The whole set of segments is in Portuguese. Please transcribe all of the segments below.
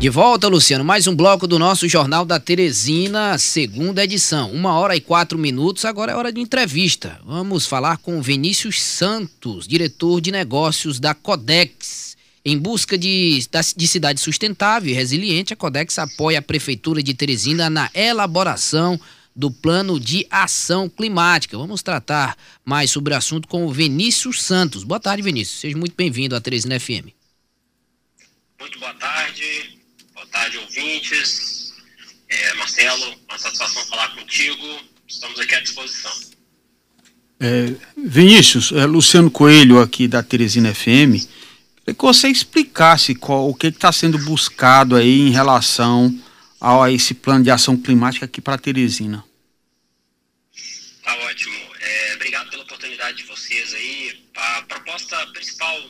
De volta, Luciano, mais um bloco do nosso Jornal da Teresina, segunda edição. Uma hora e quatro minutos, agora é hora de entrevista. Vamos falar com Vinícius Santos, diretor de negócios da Codex. Em busca de, de cidade sustentável e resiliente, a Codex apoia a Prefeitura de Teresina na elaboração do plano de ação climática. Vamos tratar mais sobre o assunto com o Vinícius Santos. Boa tarde, Vinícius. Seja muito bem-vindo à Teresina FM. Muito boa tarde tarde, ouvintes. É, Marcelo, uma satisfação falar contigo. Estamos aqui à disposição. É, Vinícius, é Luciano Coelho aqui da Teresina FM. Queria que você explicasse qual, o que está sendo buscado aí em relação a, a esse plano de ação climática aqui para Teresina. Tá ótimo. É, obrigado pela oportunidade de vocês aí. A proposta principal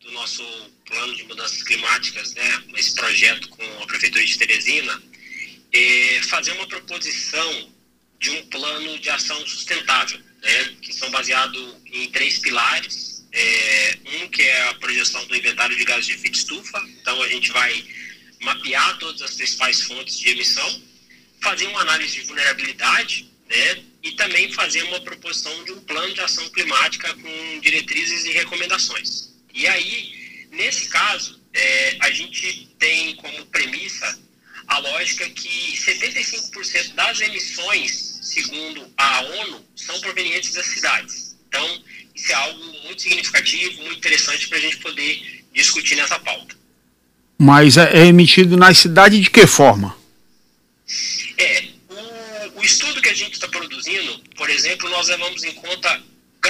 do nosso plano de mudanças climáticas, né, esse projeto com a Prefeitura de Teresina, é fazer uma proposição de um plano de ação sustentável, né, que são baseados em três pilares. É, um que é a projeção do inventário de gases de efeito estufa, então a gente vai mapear todas as principais fontes de emissão, fazer uma análise de vulnerabilidade, né, e também fazer uma proposição de um plano de ação climática com diretrizes e recomendações. E aí, nesse caso, é, a gente tem como premissa a lógica que 75% das emissões, segundo a ONU, são provenientes das cidades. Então, isso é algo muito significativo, muito interessante para a gente poder discutir nessa pauta. Mas é, é emitido na cidade de que forma? É, o, o estudo que a gente está produzindo, por exemplo, nós levamos em conta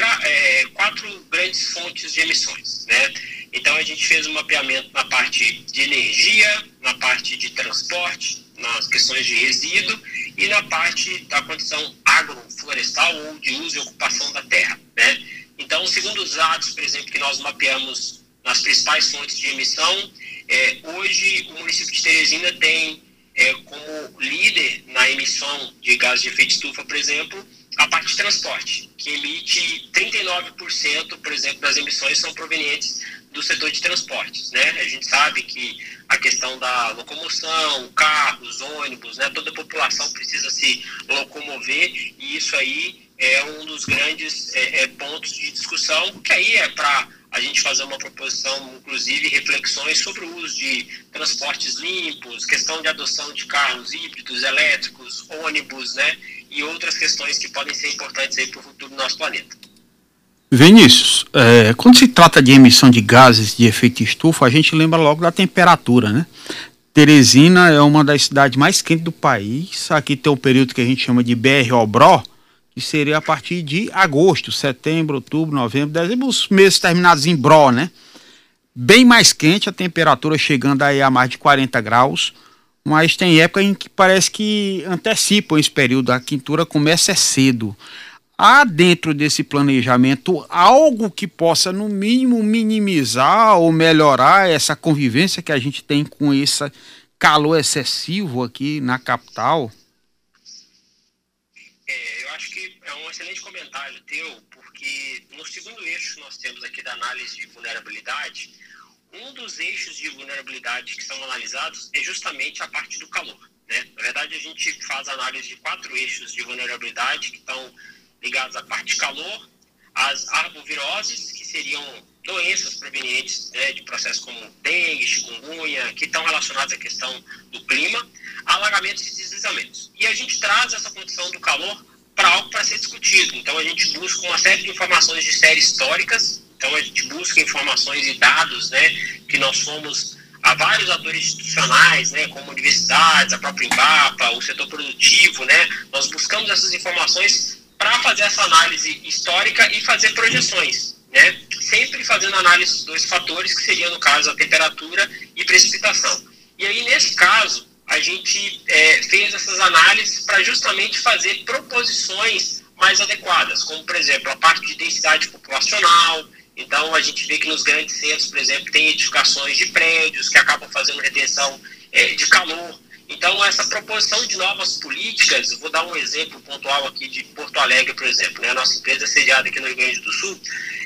é, quatro grandes fontes de emissões. Né? Então a gente fez um mapeamento na parte de energia, na parte de transporte, nas questões de resíduo e na parte da condição agroflorestal ou de uso e ocupação da terra. Né? Então, segundo os dados, por exemplo, que nós mapeamos nas principais fontes de emissão, é, hoje o município de Teresina tem é, como líder na emissão de gases de efeito estufa, por exemplo, a parte de transporte, que emite 39%, por exemplo, das emissões são provenientes do setor de transportes, né? A gente sabe que a questão da locomoção, carros, ônibus, né? Toda a população precisa se locomover e isso aí é um dos grandes é, é, pontos de discussão, que aí é para a gente fazer uma proposição, inclusive reflexões sobre o uso de transportes limpos, questão de adoção de carros híbridos, elétricos, ônibus, né? E outras questões que podem ser importantes aí para o futuro do nosso planeta. Vinícius, é, quando se trata de emissão de gases de efeito estufa, a gente lembra logo da temperatura, né? Teresina é uma das cidades mais quentes do país. Aqui tem o período que a gente chama de BR-OBRO, que seria a partir de agosto, setembro, outubro, novembro, dezembro, os meses terminados em BRO, né? Bem mais quente, a temperatura chegando aí a mais de 40 graus mas tem época em que parece que antecipam esse período, a quintura começa cedo. Há dentro desse planejamento algo que possa, no mínimo, minimizar ou melhorar essa convivência que a gente tem com esse calor excessivo aqui na capital? É, eu acho que é um excelente comentário teu, porque no segundo eixo que nós temos aqui da análise de vulnerabilidade, dos eixos de vulnerabilidade que são analisados é justamente a parte do calor. Né? Na verdade, a gente faz análise de quatro eixos de vulnerabilidade que estão ligados à parte calor, as arboviroses, que seriam doenças provenientes né, de processos como dengue, chikungunya, que estão relacionados à questão do clima, alagamentos e deslizamentos. E a gente traz essa condição do calor para algo para ser discutido. Então, a gente busca uma série de informações de séries históricas então a gente busca informações e dados, né, que nós fomos a vários atores institucionais, né, como universidades, a própria Embapa, o setor produtivo, né, nós buscamos essas informações para fazer essa análise histórica e fazer projeções, né, sempre fazendo análise dos dois fatores, que seriam, no caso, a temperatura e precipitação. E aí, nesse caso, a gente é, fez essas análises para justamente fazer proposições mais adequadas, como, por exemplo, a parte de densidade populacional, então, a gente vê que nos grandes centros, por exemplo, tem edificações de prédios que acabam fazendo retenção é, de calor. Então, essa proposição de novas políticas, vou dar um exemplo pontual aqui de Porto Alegre, por exemplo. Né? A nossa empresa é sediada aqui no Rio Grande do Sul.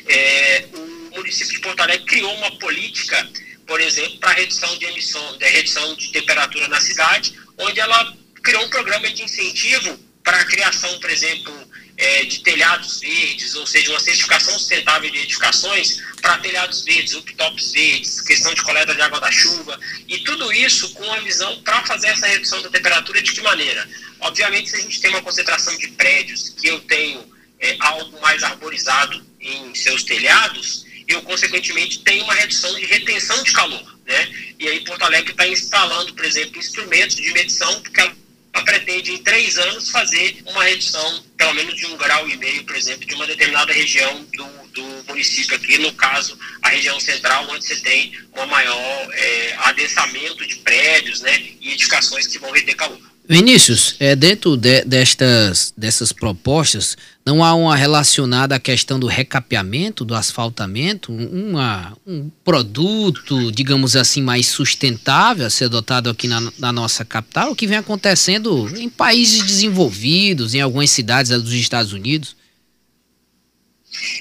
É, o município de Porto Alegre criou uma política por exemplo, para redução de emissão, de redução de temperatura na cidade, onde ela criou um programa de incentivo para a criação, por exemplo, é, de telhados verdes, ou seja, uma certificação sustentável de edificações para telhados verdes, rooftops verdes, questão de coleta de água da chuva, e tudo isso com a visão para fazer essa redução da temperatura de que maneira? Obviamente, se a gente tem uma concentração de prédios que eu tenho é, algo mais arborizado em seus telhados, eu, consequentemente, tenho uma redução de retenção de calor. Né? E aí, Porto Alegre está instalando, por exemplo, instrumentos de medição, porque ela pretende, em três anos, fazer uma redução, pelo menos de um grau e meio, por exemplo, de uma determinada região do, do município aqui, no caso, a região central, onde você tem um maior é, adensamento de prédios né, e edificações que vão reter calor. Vinícius, é, dentro de, destas, dessas propostas, não há uma relacionada à questão do recapeamento, do asfaltamento, uma, um produto, digamos assim, mais sustentável a ser adotado aqui na, na nossa capital, o que vem acontecendo em países desenvolvidos, em algumas cidades dos Estados Unidos?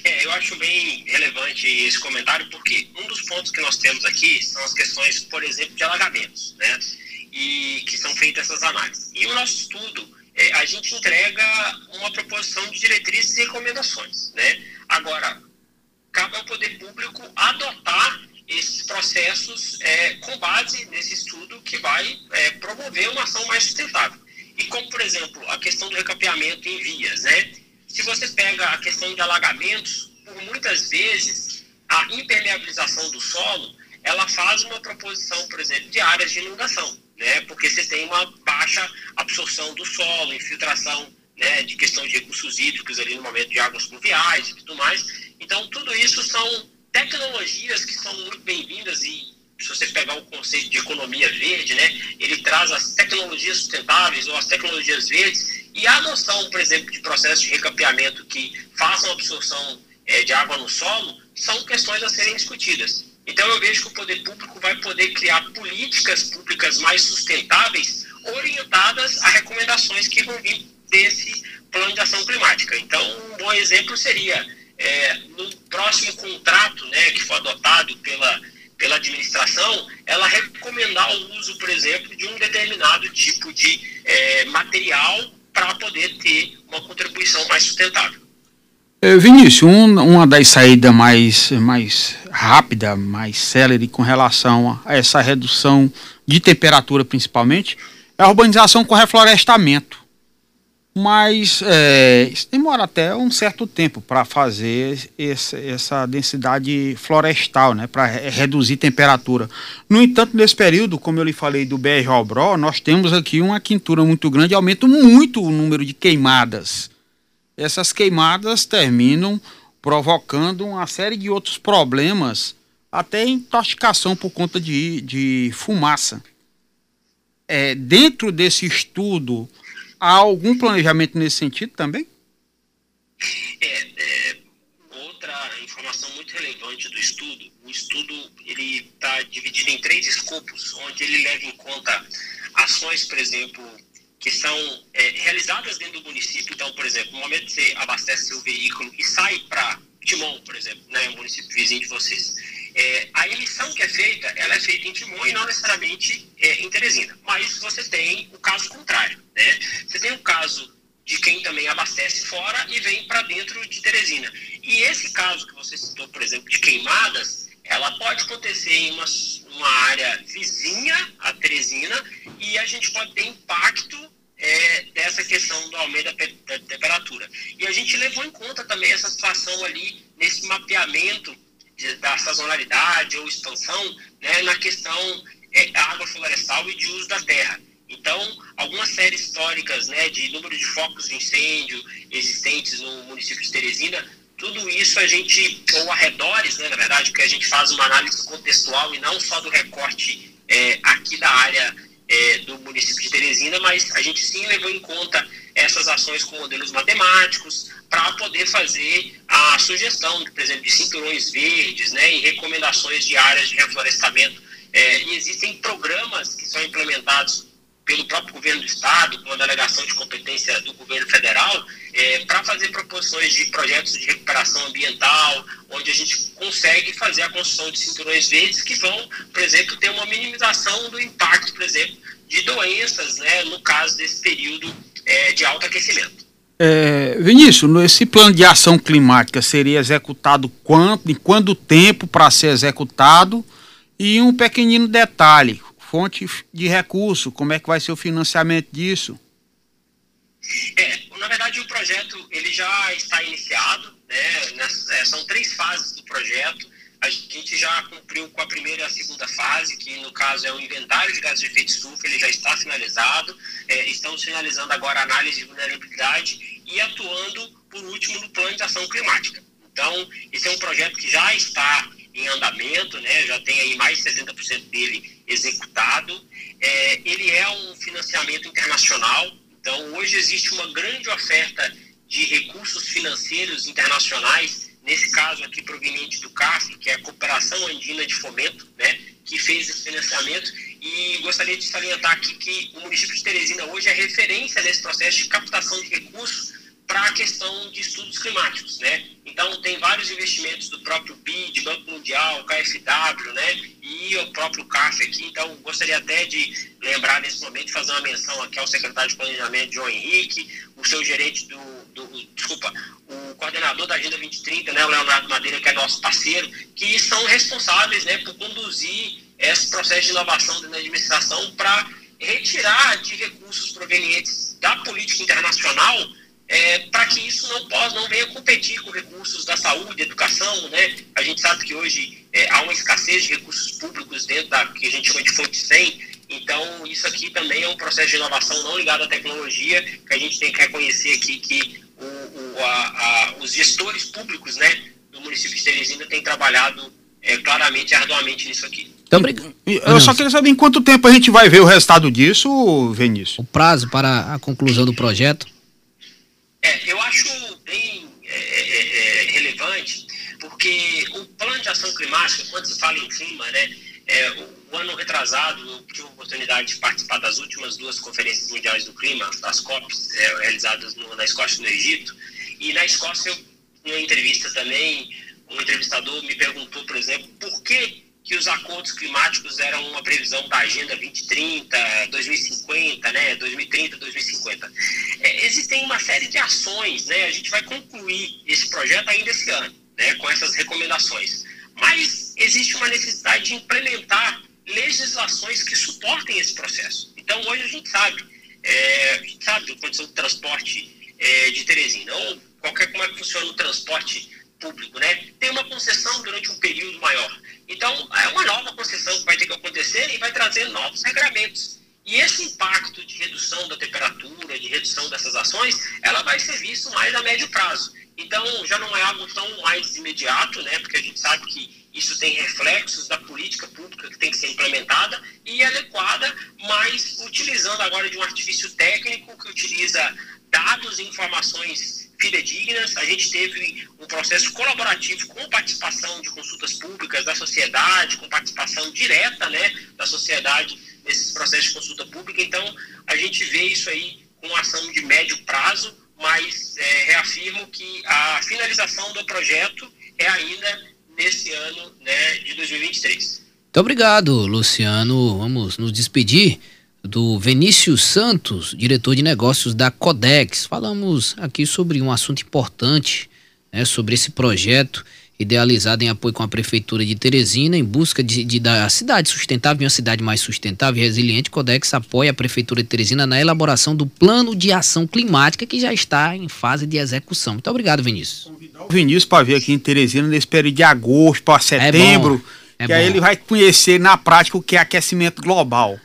É, eu acho bem relevante esse comentário, porque um dos pontos que nós temos aqui são as questões, por exemplo, de alagamentos, né? E que são feitas essas análises. E o nosso estudo, é, a gente entrega uma proposição de diretrizes e recomendações. Né? Agora, cabe ao poder público adotar esses processos é, com base nesse estudo que vai é, promover uma ação mais sustentável. E como, por exemplo, a questão do recapeamento em vias, né? Se você pega a questão de alagamentos, por muitas vezes a impermeabilização do solo, ela faz uma proposição, por exemplo, de áreas de inundação né? Porque você tem uma baixa absorção do solo, infiltração, né? De questão de recursos hídricos ali no momento de águas pluviais e tudo mais. Então, tudo isso são tecnologias que são muito bem-vindas e se você pegar o conceito de economia verde, né, ele traz as tecnologias sustentáveis ou as tecnologias verdes e a noção, por exemplo, de processos de recapeamento que façam absorção é, de água no solo são questões a serem discutidas. Então eu vejo que o poder público vai poder criar políticas públicas mais sustentáveis, orientadas a recomendações que vão vir desse plano de ação climática. Então, um bom exemplo seria é, no próximo contrato né, que for adotado pela, pela administração, ela recomendar o uso, por exemplo, de um determinado tipo de é, material para poder ter uma contribuição mais sustentável. É, Vinícius, um, uma das saídas mais, mais rápida, mais célere com relação a essa redução de temperatura, principalmente, é a urbanização com reflorestamento. Mas é, demora até um certo tempo para fazer esse, essa densidade florestal, né, para reduzir temperatura. No entanto, nesse período, como eu lhe falei do BR Obró, nós temos aqui uma quintura muito grande, aumenta muito o número de queimadas essas queimadas terminam provocando uma série de outros problemas, até intoxicação por conta de, de fumaça. É, dentro desse estudo, há algum planejamento nesse sentido também? É, é, outra informação muito relevante do estudo, o estudo ele está dividido em três escopos, onde ele leva em conta ações, por exemplo, que são é, realizadas dentro do município. Então, por exemplo, no momento que você abastece seu veículo e sai para Timon, por exemplo, né, um município vizinho de vocês, é, a emissão que é feita, ela é feita em Timon e não necessariamente é, em Teresina. Mas você tem o caso contrário, né? Você tem o caso de quem também abastece fora e vem para dentro de Teresina. E esse caso que você citou, por exemplo, de queimadas, ela pode acontecer em uma, uma área vizinha a Teresina e a gente pode ter impacto é, dessa questão do aumento da, da, temperatura. E a gente levou em conta também essa situação ali nesse mapeamento de, da sazonalidade ou expansão né, na questão é, água florestal e de uso da terra. Então, algumas séries históricas né, de número de focos de incêndio existentes no município de Teresina tudo isso a gente, ou arredores, né, na verdade, porque a gente faz uma análise contextual e não só do recorte é, aqui da área é, do município de Teresina, mas a gente sim levou em conta essas ações com modelos matemáticos para poder fazer a sugestão, por exemplo, de cinturões verdes né, e recomendações de áreas de reflorestamento. É, e existem programas que são implementados pelo próprio governo do estado, com a delegação de competência do governo federal, é, para fazer proposições de projetos de recuperação ambiental, onde a gente consegue fazer a construção de cinturões verdes que vão, por exemplo, ter uma minimização do impacto, por exemplo, de doenças, né, no caso desse período é, de alto aquecimento. É, Vinícius, esse plano de ação climática seria executado quanto, em quanto tempo para ser executado? E um pequenino detalhe, fonte de recurso, como é que vai ser o financiamento disso? É, na verdade o projeto ele já está iniciado, né? É, são três fases do projeto. A gente já cumpriu com a primeira e a segunda fase, que no caso é o inventário de gases de efeito estufa, ele já está finalizado. É, estamos finalizando agora a análise de vulnerabilidade e atuando, por último, no plano de ação climática. Então, esse é um projeto que já está em andamento, né? já tem aí mais de 60% dele executado. É, ele é um financiamento internacional, então hoje existe uma grande oferta de recursos financeiros internacionais, nesse caso aqui proveniente do CAF, que é a Cooperação Andina de Fomento, né? que fez esse financiamento. E gostaria de salientar aqui que o município de Teresina hoje é referência nesse processo de captação de recursos para a questão de estudos climáticos, né? Então tem vários investimentos do próprio BID, Banco Mundial, KfW, né? E o próprio CAF aqui. Então gostaria até de lembrar nesse momento fazer uma menção aqui ao secretário de Planejamento João Henrique, o seu gerente do, do desculpa, o coordenador da Agenda 2030, né? O Leonardo Madeira, que é nosso parceiro, que são responsáveis, né? Por conduzir esse processo de inovação da administração para retirar de recursos provenientes da política internacional é, para que isso não possa, não venha competir com recursos da saúde, educação, né? A gente sabe que hoje é, há uma escassez de recursos públicos dentro da que a gente chama de fonte 100, então isso aqui também é um processo de inovação não ligado à tecnologia, que a gente tem que reconhecer aqui que o, o, a, a, os gestores públicos, né, do município de Teresina têm trabalhado é, claramente, arduamente nisso aqui. Então, eu só queria saber em quanto tempo a gente vai ver o resultado disso, Vinícius? O prazo para a conclusão do projeto? É, eu acho bem é, é, é, relevante, porque o plano de ação climática, quando se fala em clima, né, é, o, o, ano retrasado eu tive a oportunidade de participar das últimas duas conferências mundiais do clima, das COPs, é, realizadas no, na Escócia e no Egito, e na Escócia, em uma entrevista também, um entrevistador me perguntou, por exemplo, por que que os acordos climáticos eram uma previsão da Agenda 2030, 2050, né, 2030, 2050. É, existem uma série de ações, né, a gente vai concluir esse projeto ainda esse ano, né, com essas recomendações. Mas existe uma necessidade de implementar legislações que suportem esse processo. Então, hoje a gente sabe, é, a gente sabe a condição de transporte é, de Teresina, ou qualquer como é que funciona o transporte público, né? Tem uma concessão durante um período maior. Então, é uma nova concessão que vai ter que acontecer e vai trazer novos regramentos. E esse impacto de redução da temperatura, de redução dessas ações, ela vai ser visto mais a médio prazo. Então, já não é algo tão mais imediato, né? Porque a gente sabe que isso tem reflexos da política pública que tem que ser implementada e adequada, mas utilizando agora de um artifício técnico que utiliza dados e informações fidedignas. A gente teve um processo colaborativo com participação de consultas públicas da sociedade, com participação direta né, da sociedade nesses processos de consulta pública. Então, a gente vê isso aí com ação de médio prazo, mas é, reafirmo que a finalização do projeto é ainda nesse ano né, de 2023. Muito obrigado, Luciano. Vamos nos despedir do Vinícius Santos, diretor de negócios da Codex. Falamos aqui sobre um assunto importante, né, sobre esse projeto idealizado em apoio com a Prefeitura de Teresina, em busca de, de da cidade sustentável, uma cidade mais sustentável e resiliente. Codex apoia a Prefeitura de Teresina na elaboração do Plano de Ação Climática, que já está em fase de execução. Muito obrigado, Vinícius. Convidar o Vinícius para vir aqui em Teresina nesse período de agosto para setembro, é é que bom. aí ele vai conhecer na prática o que é aquecimento global.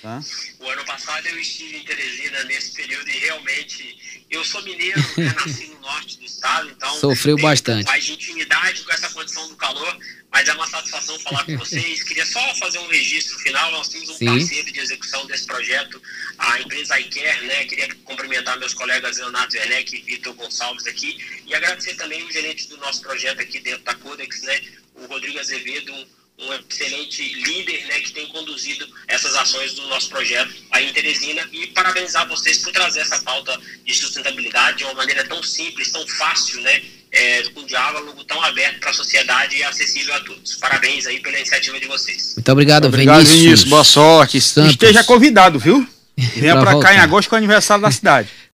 Tá? O ano passado eu estive em Teresina nesse período e realmente eu sou mineiro, né, nasci no norte do estado, então sofreu bastante. mais de intimidade com essa condição do calor, mas é uma satisfação falar com vocês. Queria só fazer um registro final. Nós temos um Sim. parceiro de execução desse projeto, a empresa iCare, né? Queria cumprimentar meus colegas Leonardo Werneck e Vitor Gonçalves aqui e agradecer também o gerente do nosso projeto aqui dentro da Codex, né? O Rodrigo Azevedo, um, um excelente líder, né, que tem conduzido essas ações do nosso projeto aí em Teresina e parabenizar vocês por trazer essa pauta de sustentabilidade de uma maneira tão simples, tão fácil, né, é, com diálogo tão aberto para a sociedade e acessível a todos. Parabéns aí pela iniciativa de vocês. Muito obrigado, obrigado Vinícius. Vinícius. Boa sorte. Santos. Esteja convidado, viu? Venha para cá em agosto com o aniversário da cidade.